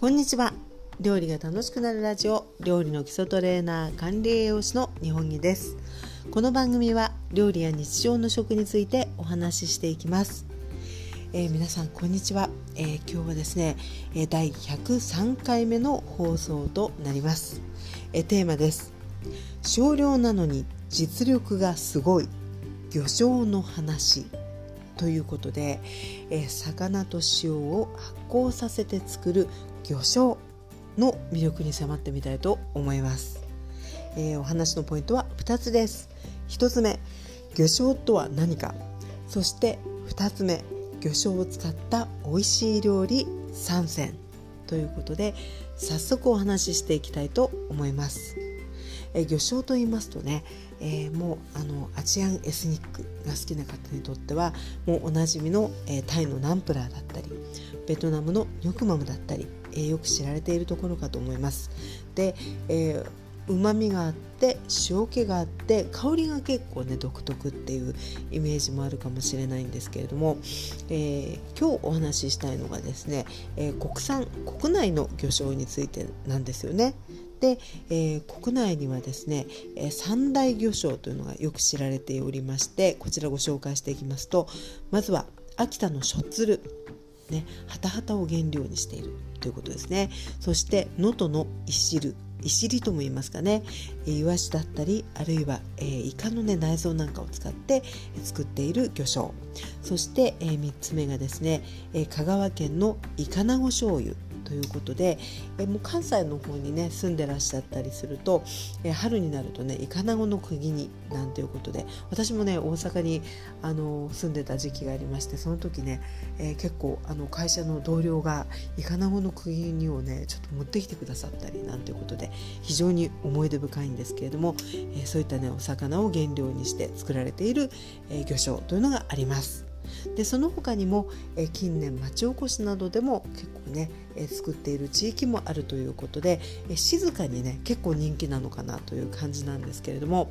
こんにちは。料理が楽しくなるラジオ料理の基礎トレーナー管理栄養士の日本木です。この番組は料理や日常の食についてお話ししていきます。えー、皆さんこんにちは、えー、今日はですね、え、第103回目の放送となります、えテーマです。少量なのに実力がすごい。魚醤の話。ということで、え魚と塩を発酵させて作る魚醤の魅力に迫ってみたいと思います、えお話のポイントは2つです。1つ目魚醤とは何か。そして2つ目魚醤を使った美味しい料理3選。ということで早速お話ししていきたいと思います。え魚醤と言いますとね、えー、もうあのアジアンエスニックが好きな方にとってはもうおなじみの、えー、タイのナンプラーだったりベトナムのニョクマムだったり、えー、よく知られているところかと思います。で、えーうまみがあって塩気があって香りが結構ね独特っていうイメージもあるかもしれないんですけれども、えー、今日お話ししたいのがですね、えー、国産国内の魚醤についてなんですよね。で、えー、国内にはですね、えー、三大魚醤というのがよく知られておりましてこちらご紹介していきますとまずは秋田のしょっつるね、ハタハタを原料にしているということですね。そして能登のいしる。いしりとも言いますかね。イワシだったりあるいは、えー、イカの、ね、内臓なんかを使って作っている魚醤。そして、えー、3つ目がですね、えー、香川県のイカナゴ醤油。ということで、えもう関西の方にね住んでらっしゃったりすると、え春になるとねイカナゴの釘になんていうことで私もね大阪にあの住んでた時期がありましてその時ね、え、結構あの会社の同僚がイカナゴの釘にをねちょっと持ってきてくださったりなんていうことで非常に思い出深いんですけれども、え、そういったねお魚を原料にして作られている、えー、魚醤というのがあります。でその他にも、え近年町おこしなどでも結構ね、え作っている地域もあるということで、え静かにね結構人気なのかなという感じなんですけれども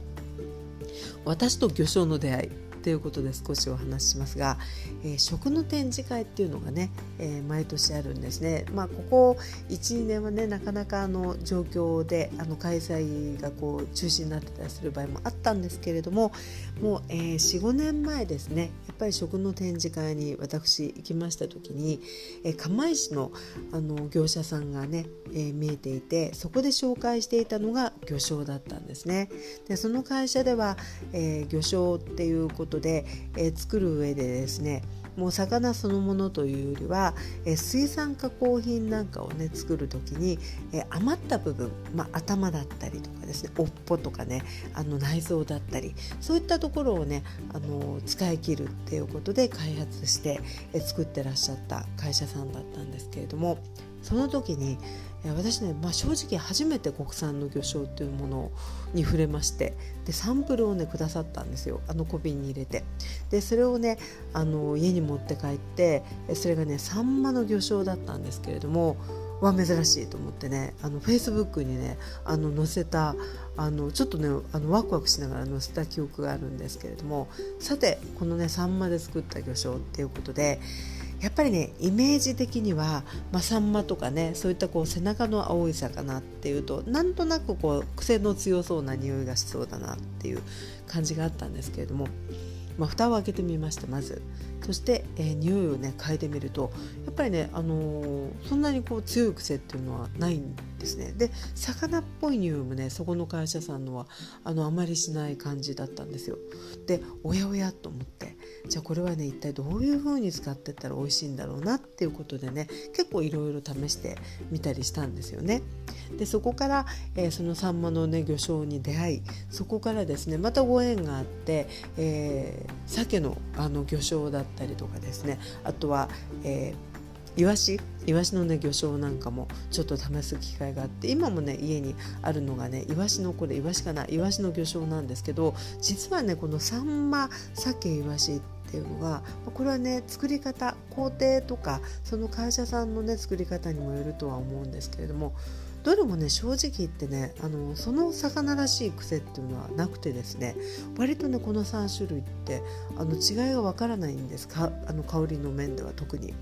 私と魚醤の出会い。ということで少しお話ししますが、えー、食の展示会っていうのがね、えー、毎年あるんですね。まあ、ここ12年はねなかなかあの状況であの開催がこう中止になってたりする場合もあったんですけれどももう、えー、45年前ですねやっぱり食の展示会に私行きました時に、えー、釜石のあの業者さんがね、えー、見えていてそこで紹介していたのが魚醤だったんですね。でその会社では、えー、魚醤っていうことことで、え、作る上でですねもう魚そのものというよりは、え、水産加工品なんかをね作る時に、え、余った部分、まあ、頭だったりとかですね尾っぽとかねあの内臓だったりそういったところをねあの使い切るっていうことで開発して、え、作ってらっしゃった会社さんだったんですけれどもその時に私ね、まあ、正直初めて国産の魚醤っていうものに触れましてでサンプルをねくださったんですよ。あの小瓶に入れて。でそれをねあの家に持って帰ってそれがねサンマの魚醤だったんですけれどもは珍しいと思ってねあのフェイスブックにねあの載せたあのちょっとねあのワクワクしながら載せた記憶があるんですけれどもさてこのねサンマで作った魚醤っていうことでやっぱりねイメージ的には、まあ、サンマとかねそういったこう背中の青い魚っていうとなんとなくこう癖の強そうな匂いがしそうだなっていう感じがあったんですけれども、まあ、蓋を開けてみましたまず。そして、えー、匂いをね嗅いでみるとやっぱりね、あのー、そんなにこう強い癖っていうのはないんですねで魚っぽい匂いもねそこの会社さんのはあのあまりしない感じだったんですよでおやおやと思ってじゃあこれはね一体どういう風に使ってったら美味しいんだろうなっていうことでね結構いろいろ試してみたりしたんですよね。でそこから、えー、そのサンマのね魚醤に出会いそこからですねまたご縁があって、えー、鮭のあの魚醤だったりとかですねあとは、えーイワシイワシのね魚醤なんかもちょっと試す機会があって今もね家にあるのがねイワシのこれイワシかなイワシの魚醤なんですけど実はねこのサンマ鮭イワシっていうのがこれはね作り方工程とかその会社さんのね作り方にもよるとは思うんですけれどもどれもね正直言ってねあのその魚らしい癖っていうのはなくてですね割とねこの3種類ってあの違いがわからないんですか？あの香りの面では特に。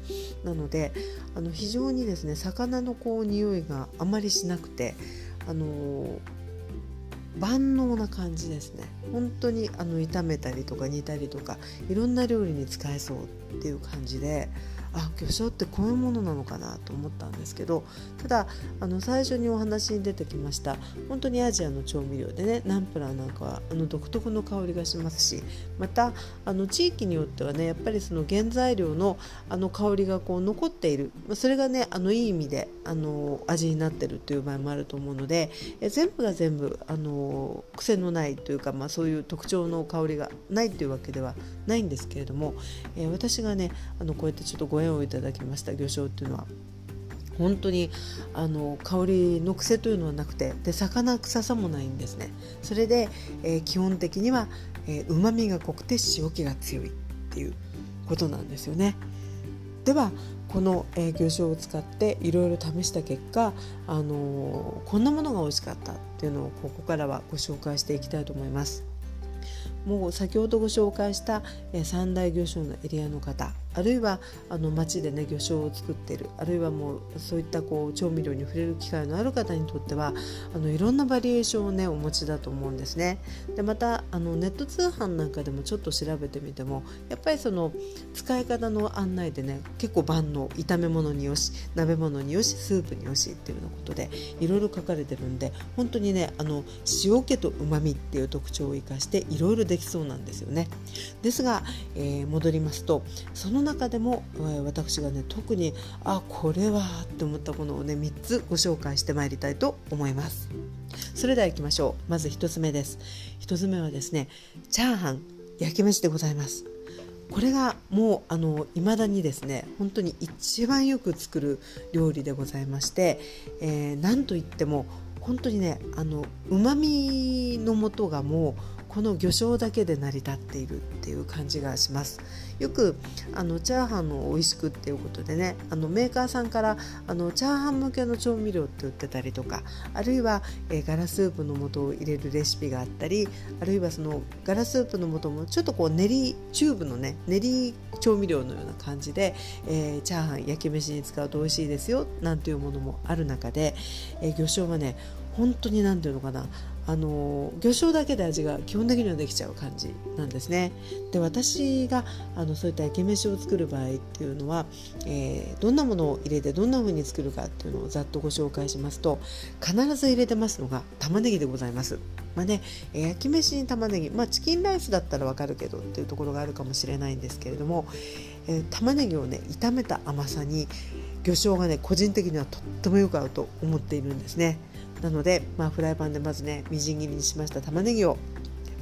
なのであの非常にですね魚のこう匂いがあまりしなくてあの万能な感じですね本当にあの炒めたりとか煮たりとかいろんな料理に使えそうっていう感じであ魚醤ってこういうものなのかなと思ったんですけどただあの最初にお話に出てきました本当にアジアの調味料でねナンプラーなんかはあの独特の香りがしますしまたあの地域によってはねやっぱりその原材料のあの香りがこう残っているそれがねあのいい意味であの味になってるという場合もあると思うのでえ全部が全部あの癖のないというか、まあ、そういう特徴の香りがないというわけではないんですけれども、え、私がねあのこうやってちょっとご縁をいただきました魚醤っていうのは。本当にあの香りの癖というのはなくてで魚臭さもないんですね。それで、えー、基本的にはうまみが濃くて塩気が強いっていうことなんですよね。ではこの、えー、魚醤を使っていろいろ試した結果、あのー、こんなものが美味しかったっていうのをここからはご紹介していきたいと思います。もう先ほどご紹介した、えー、三大魚醤のエリアの方あるいはあの町でね魚醤を作っているあるいはもうそういったこう調味料に触れる機会のある方にとってはあのいろんなバリエーションをねお持ちだと思うんですね。でまたあのネット通販なんかでもちょっと調べてみてもやっぱりその使い方の案内でね結構万能炒め物によし鍋物によしスープによしっていうようなことでいろいろ書かれてるんで本当にねあの塩気とうまみっていう特徴を生かしていろいろできそうなんですよね。ですが、えー、戻りますとその中でも、え、私がね特にあこれはって思ったものをね3つご紹介してまいりたいと思います。それでは行きましょう。まず1つ目です。1つ目はですねチャーハン焼き飯でございます。これがもうあの未だにですね本当に一番よく作る料理でございまして、えー、なんといっても本当にねあの旨味の素がもうこの魚醤だけで成り立っているっていう感じがします。よくあのチャーハンの美味しくっていうことでねあのメーカーさんからあのチャーハン向けの調味料って売ってたりとかあるいは、えー、ガラスープの素を入れるレシピがあったりあるいはそのガラスープの素もちょっとこう練りチューブのね練り調味料のような感じで、えー、チャーハン焼き飯に使うと美味しいですよなんていうものもある中で、えー、魚醤はね本当に何ていうのかなあの魚醤だけで味が基本的にはできちゃう感じなんですね。で私があのそういった焼き飯を作る場合っていうのは、えー、どんなものを入れてどんな風に作るかっていうのをざっとご紹介しますと必ず入れてますのが玉ねぎでございます。まあね、焼き飯に玉ねぎ、まあ、チキンライスだったらわかるけどっていうところがあるかもしれないんですけれども、えー、玉ねぎをね炒めた甘さに魚醤がね個人的にはとってもよく合うと思っているんですね。なので、まあ、フライパンでまずねみじん切りにしました。玉ねぎを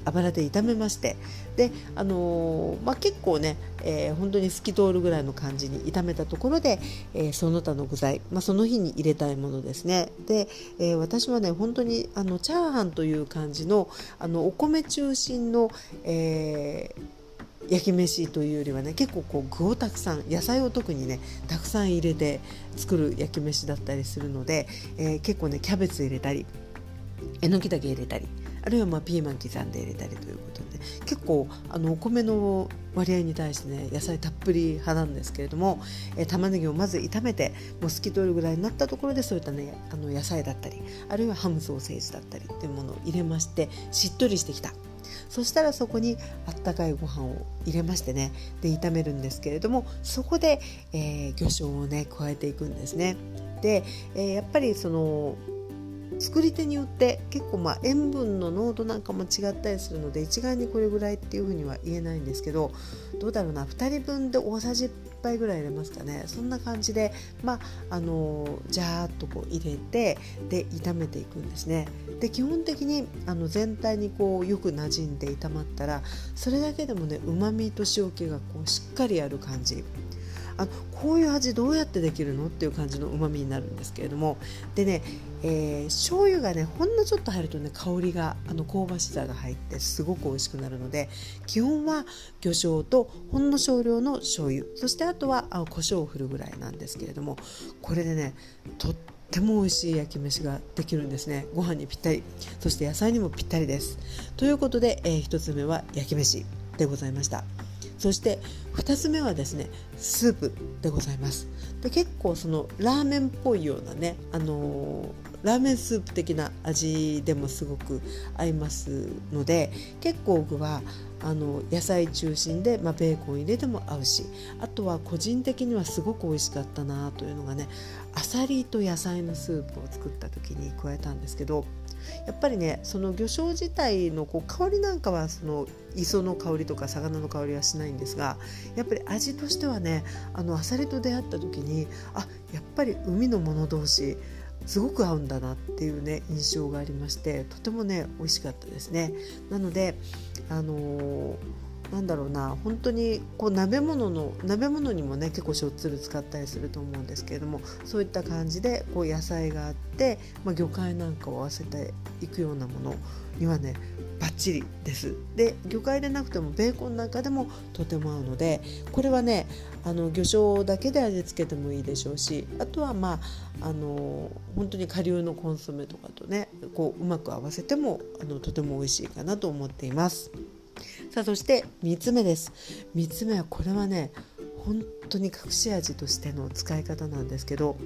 油で炒めまして。で、あのー、まあ、結構ね、えー、本当に透き通るぐらいの感じに炒めたところで、えー、その他の具材、まあ、その日に入れたいものですね。で、え私はね本当にあのチャーハンという感じのあのお米中心の、えー焼き飯というよりはね結構こう具をたくさん野菜を特にねたくさん入れて作る焼き飯だったりするので、えー、結構ねキャベツ入れたりえのきだけ入れたりあるいはまあピーマン刻んで入れたりということで結構あのお米の割合に対してね野菜たっぷり派なんですけれども、えー、玉ねぎをまず炒めてもう透き通るぐらいになったところでそういったねあの野菜だったりあるいはハムソーセージだったりっていうものを入れましてしっとりしてきた。そしたらそこにあったかいご飯を入れましてねで炒めるんですけれどもそこで、えー、魚醤をね加えていくんですね。で、えー、やっぱりその作り手によって結構まあ塩分の濃度なんかも違ったりするので一概にこれぐらいっていうふうには言えないんですけどどうだろうな2人分で大さじ1杯ぐらい入れますかねそんな感じでまああのジャーっとこう入れてで炒めていくんですねで基本的にあの全体にこうよく馴染んで炒まったらそれだけでもねうまみと塩気がこうしっかりある感じ。あこういう味どうやってできるのっていう感じのうまみになるんですけれども。でね、えー、醤油がねほんのちょっと入るとね香りがあの香ばしさが入ってすごく美味しくなるので基本は魚醤とほんの少量の醤油。そしてあとはあ胡椒を振るぐらいなんですけれども。これでねとっっても美味しい焼き飯ができるんですね。ご飯にぴったり。そして野菜にもぴったりです。ということで、えー、1つ目は焼き飯でございました。そして2つ目はですねスープでございます。で結構そのラーメンっぽいようなね、あのー、ラーメンスープ的な味でもすごく合いますので結構僕はあの野菜中心で、まあ、ベーコン入れても合うしあとは個人的にはすごく美味しかったなというのがねあさりと野菜のスープを作った時に加えたんですけどやっぱりねその魚醤自体のこう香りなんかはその磯の香りとか魚の香りはしないんですがやっぱり味としてはねあのアサリと出会った時にあやっぱり海のもの同士すごく合うんだなっていうね印象がありましてとてもね美味しかったですね。なのであのーなんだろうな本当にこう鍋物の鍋物にもね結構しょっつる使ったりすると思うんですけれどもそういった感じでこう野菜があって、まあ、魚介なんかを合わせていくようなものにはねバッチリですで魚介でなくてもベーコンなんかでもとても合うのでこれはねあの魚醤だけで味付けてもいいでしょうしあとはまああの本当に顆粒のコンソメとかとねこううまく合わせてもあのとても美味しいかなと思っています。さあそして3つ目です。3つ目はこれはね本当に隠し味としての使い方なんですけど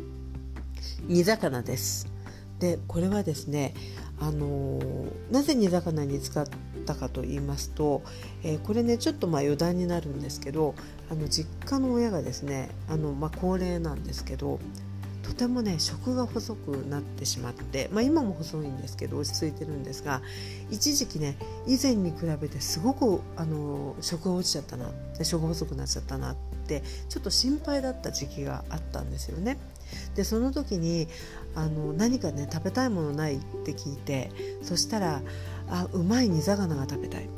煮魚です。でこれはですねあのー、なぜ煮魚に使ったかと言いますと、えー、これねちょっとまあ余談になるんですけどあの実家の親がですねあの、まあ、高齢なんですけどとてもね食が細くなってしまって、まあ、今も細いんですけど落ち着いてるんですが一時期ね以前に比べてすごくあの食が落ちちゃったな食が細くなっちゃったなってちょっと心配だった時期があったんですよね。でその時にあの何かね食べたいものないって聞いてそしたらあうまい煮魚が食べたい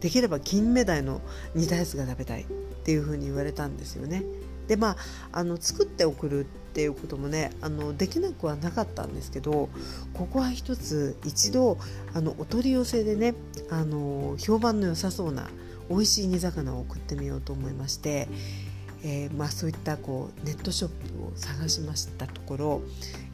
できれば金目鯛の煮たやつが食べたいっていうふうに言われたんですよね。でまああの作って送るっていうこともねあのできなくはなかったんですけどここは一つ一度あのお取り寄せでねあの評判の良さそうな美味しい煮魚を送ってみようと思いましてえーまあ、そういったこうネットショップを探しましたところ、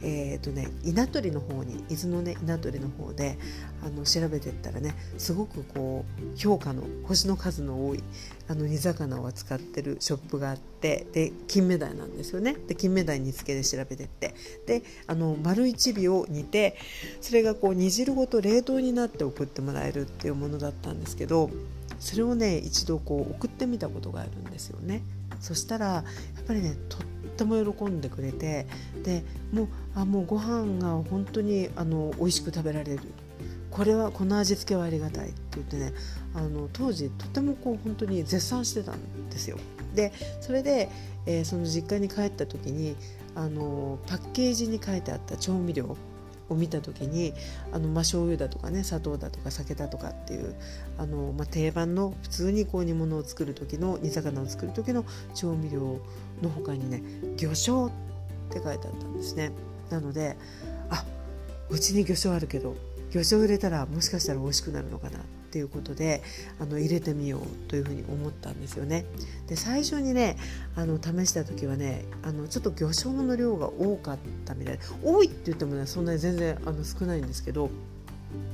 えーとね、稲取の方に伊豆の、ね、稲取の方であの調べていったらねすごくこう評価の星の数の多いあの煮魚を扱ってるショップがあってで金目鯛なんですよねで金目鯛煮付けで調べてってであの丸一尾を煮てそれがこう煮汁ごと冷凍になって送ってもらえるっていうものだったんですけどそれをね一度こう送ってみたことがあるんですよね。そしたらやっぱりねとっても喜んでくれてでもうあもうご飯が本当にあの美味しく食べられるこれはこの味付けはありがたいって言ってねあの当時とてもこう本当に絶賛してたんですよ。でそれで、えー、その実家に帰った時にあのパッケージに書いてあった調味料を見た時にあの、まあ、醤油だとかね砂糖だとか酒だとかっていうあの、まあ、定番の普通にこう煮物を作る時の煮魚を作る時の調味料の他にね魚醤って書いてあったんですね。なのであうちに魚醤あるけど魚醤入れたらもしかしたら美味しくなるのかなっていうことであの入れてみようというふうに思ったんですよね。で最初にねあの試した時はねあのちょっと魚醤の量が多かったみたいで多いって言ってもねそんなに全然あの少ないんですけど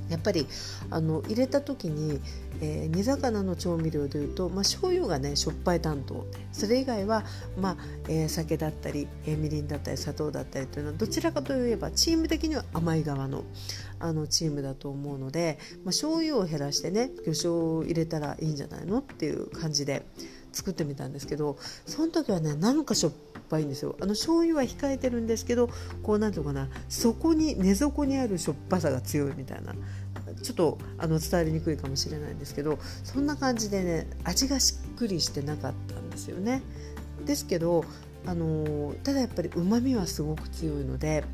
やっぱりあの入れた時に、えー、煮魚の調味料でいうと、まあ、醤油がねしょっぱい担当それ以外は、まあえー、酒だったり、えー、みりんだったり砂糖だったりというのはどちらかといえばチーム的には甘い側のあのチームだと思うので、まあ、醤油を減らしてね魚醤を入れたらいいんじゃないのっていう感じで作ってみたんですけどその時はねなんかしょっぱいんですよあの醤油は控えてるんですけどこうなんていうかな底に根底にあるしょっぱさが強いみたいなちょっとあの伝わりにくいかもしれないんですけどそんな感じでね味がしっくりしてなかったんですよね。ですけどあのただやっぱりうまみはすごく強いので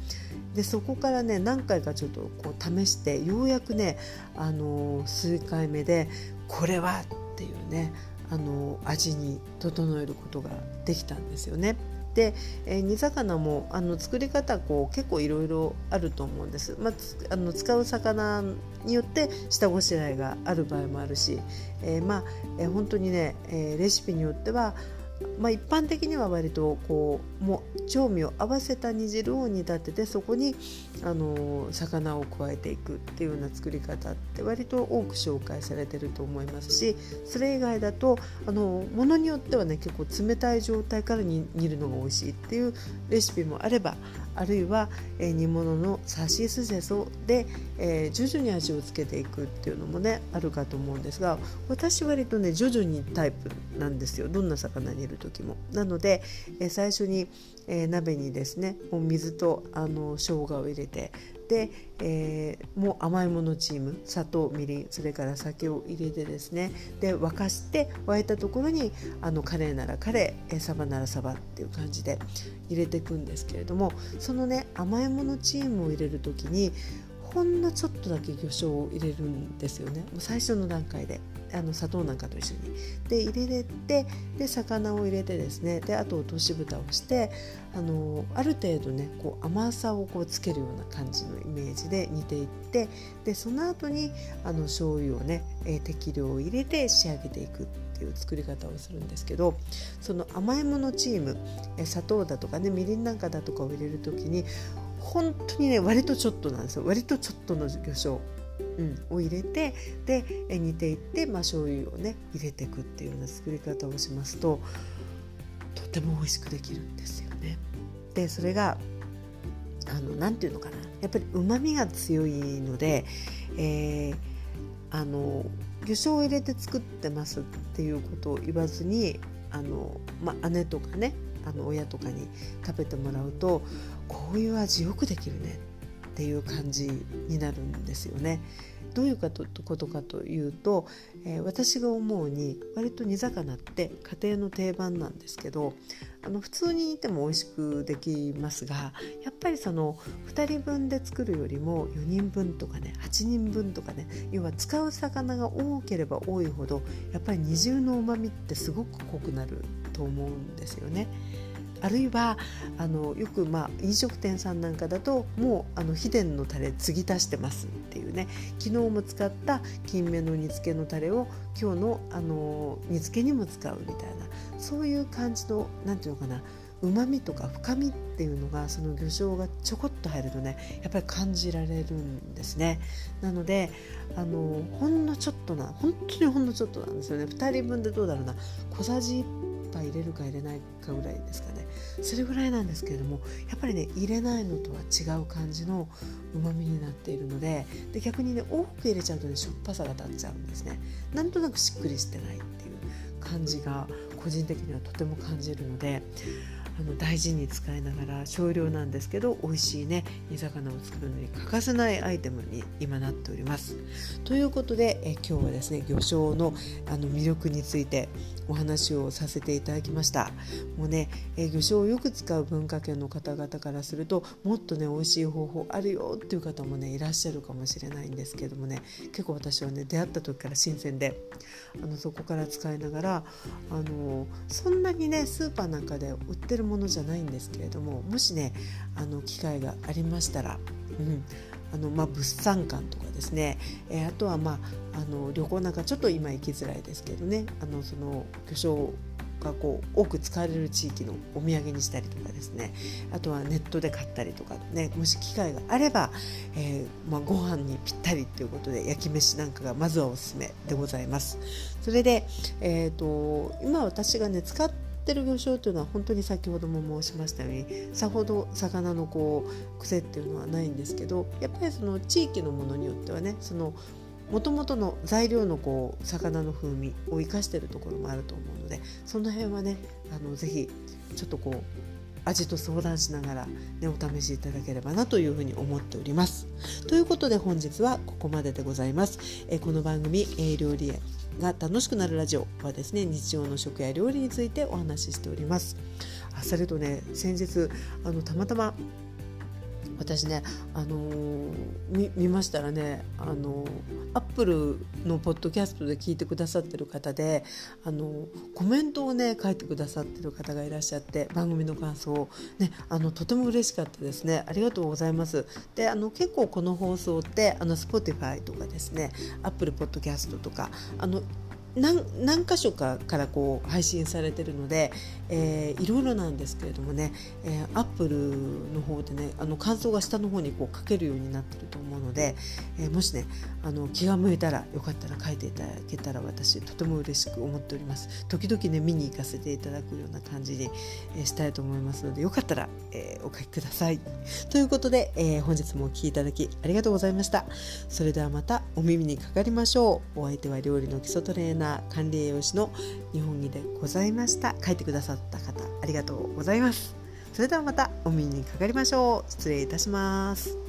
でそこからね何回かちょっとこう試してようやくねあの数回目でこれはっていうねあの味に整えることができたんですよね。で、えー、煮魚もあの作り方こう結構いろいろあると思うんです、まあ、あの使う魚によって下ごしらえがある場合もあるし、えー、まあ、えー、本当にね、えレシピによってはまあ、一般的には割とこうもう調味を合わせた煮汁を煮立ててそこにあの魚を加えていくっていうような作り方って割と多く紹介されてると思いますしそれ以外だとあのものによってはね結構冷たい状態から煮るのが美味しいっていうレシピもあればあるいは、え、煮物のさしすせそで、え、徐々に味をつけていくっていうのもねあるかと思うんですが私割とね徐々にタイプなんですよどんな魚にいる時も。なので、え、最初に、え、鍋にですねもう水とあの生姜を入れてで、えー、もう甘いものチーム砂糖みりんそれから酒を入れてですねで沸かして沸いたところにあのカレーならカレーサバならサバっていう感じで入れていくんですけれどもそのね甘いものチームを入れる時にほんのちょっとだけ魚醤を入れるんですよね。もう最初の段階で。あの砂糖なんかと一緒に。で入れてで魚を入れてですね。であと落とし蓋をしてあのある程度ねこう甘さをこうつけるような感じのイメージで煮ていってでその後にあの醤油をね、え、適量入れて仕上げていくっていう作り方をするんですけどその甘いものチーム、え砂糖だとかねみりんなんかだとかを入れる時に本当にね割とちょっとなんですよ。割とちょっとの魚醤。うん、を入れてで煮ていって、まあ、醤油をね入れていくっていうような作り方をしますととても美味しくできるんですよね。でそれがあのなんていうのかな。やっぱりうまみが強いので、えー、あの魚醤を入れて作ってますっていうことを言わずにあの、まあ、姉とかねあの親とかに食べてもらうとこういう味よくできるね。っていう感じになるんですよね。どういうことかというと、えー、私が思うに割と煮魚って家庭の定番なんですけどあの普通に煮ても美味しくできますがやっぱりその2人分で作るよりも4人分とかね8人分とかね要は使う魚が多ければ多いほどやっぱり二重のうまみってすごく濃くなると思うんですよね。あるいはあのよくまあ飲食店さんなんかだともうあの秘伝のタレ継ぎ足してますっていうね。昨日も使った金目の煮付けのタレを今日のあの煮付けにも使うみたいな。そういう感じの何て言うのかなうまみとか深みっていうのがその魚醤がちょこっと入るとねやっぱり感じられるんですね。なのであのほんのちょっとな本当にほんのちょっとなんですよね。2人分でどうだろうな。小さじ1杯入れるか入れないかぐらいですかね。それぐらいなんですけれどもやっぱりね入れないのとは違う感じのうまみになっているのでで逆にね多く入れちゃうとねしょっぱさが立っちゃうんですね。なんとなくしっくりしてないっていう感じが個人的にはとても感じるのであの大事に使いながら少量なんですけど美味しいね煮魚を作るのに欠かせないアイテムに今なっております。ということでえ今日はですね魚醤のあの魅力についてお話をさせていただきましたもうね、え魚醤をよく使う文化圏の方々からするともっとね美味しい方法あるよっていう方もねいらっしゃるかもしれないんですけどもね結構私はね出会った時から新鮮であのそこから使いながらあのそんなにねスーパーなんかで売ってるものものじゃないんですけれどももしねあの機会がありましたら、うんあのまあ、物産館とかですね、えー、あとは、まあ、あの旅行なんかちょっと今行きづらいですけどねあのその巨匠がこう多く使われる地域のお土産にしたりとかですねあとはネットで買ったりとかねもし機会があれば、えーまあ、ご飯にぴったりということで焼き飯なんかがまずはおすすめでございます。それで、えーと今私がね使ってってる魚醤というのは本当に先ほども申しましたようにさほど魚のこう癖っていうのはないんですけどやっぱりその地域のものによってはねそのもともとの材料のこう魚の風味を生かしてるところもあると思うのでその辺はねあのぜひちょっとこう味と相談しながら、ね、お試しいただければなというふうに思っております。ということで本日はここまででございます。えこの番組「え料理が楽しくなるラジオはですね日常の食や料理についてお話ししておりますあそれとね先日あのたまたま私ね、あのー、見ましたらね、あのー、アップルのポッドキャストで聞いてくださってる方で、あのー、コメントをね書いてくださってる方がいらっしゃって番組の感想を、ね、あのとても嬉しかったですね。ありがとうございます。であの結構この放送ってあの Spotify とかですねアップルポッドキャストとかあの何何箇所かからこう配信されてるので、えー、いろいろなんですけれどもね、えー、アップルの方でねあの感想が下の方にこう書けるようになってると思うので、えー、もしねあの気が向いたらよかったら書いていただけたら私とても嬉しく思っております。時々ね見に行かせていただくような感じに、え、したいと思いますのでよかったら、えー、お書きください。ということで、えー、本日もお聴きいただきありがとうございました。それではまたお耳にかかりましょう。お相手は料理の基礎トレーナーな管理栄養士の日本木でございました。書いてくださった方ありがとうございます。それではまたお耳にかかりましょう。失礼いたします。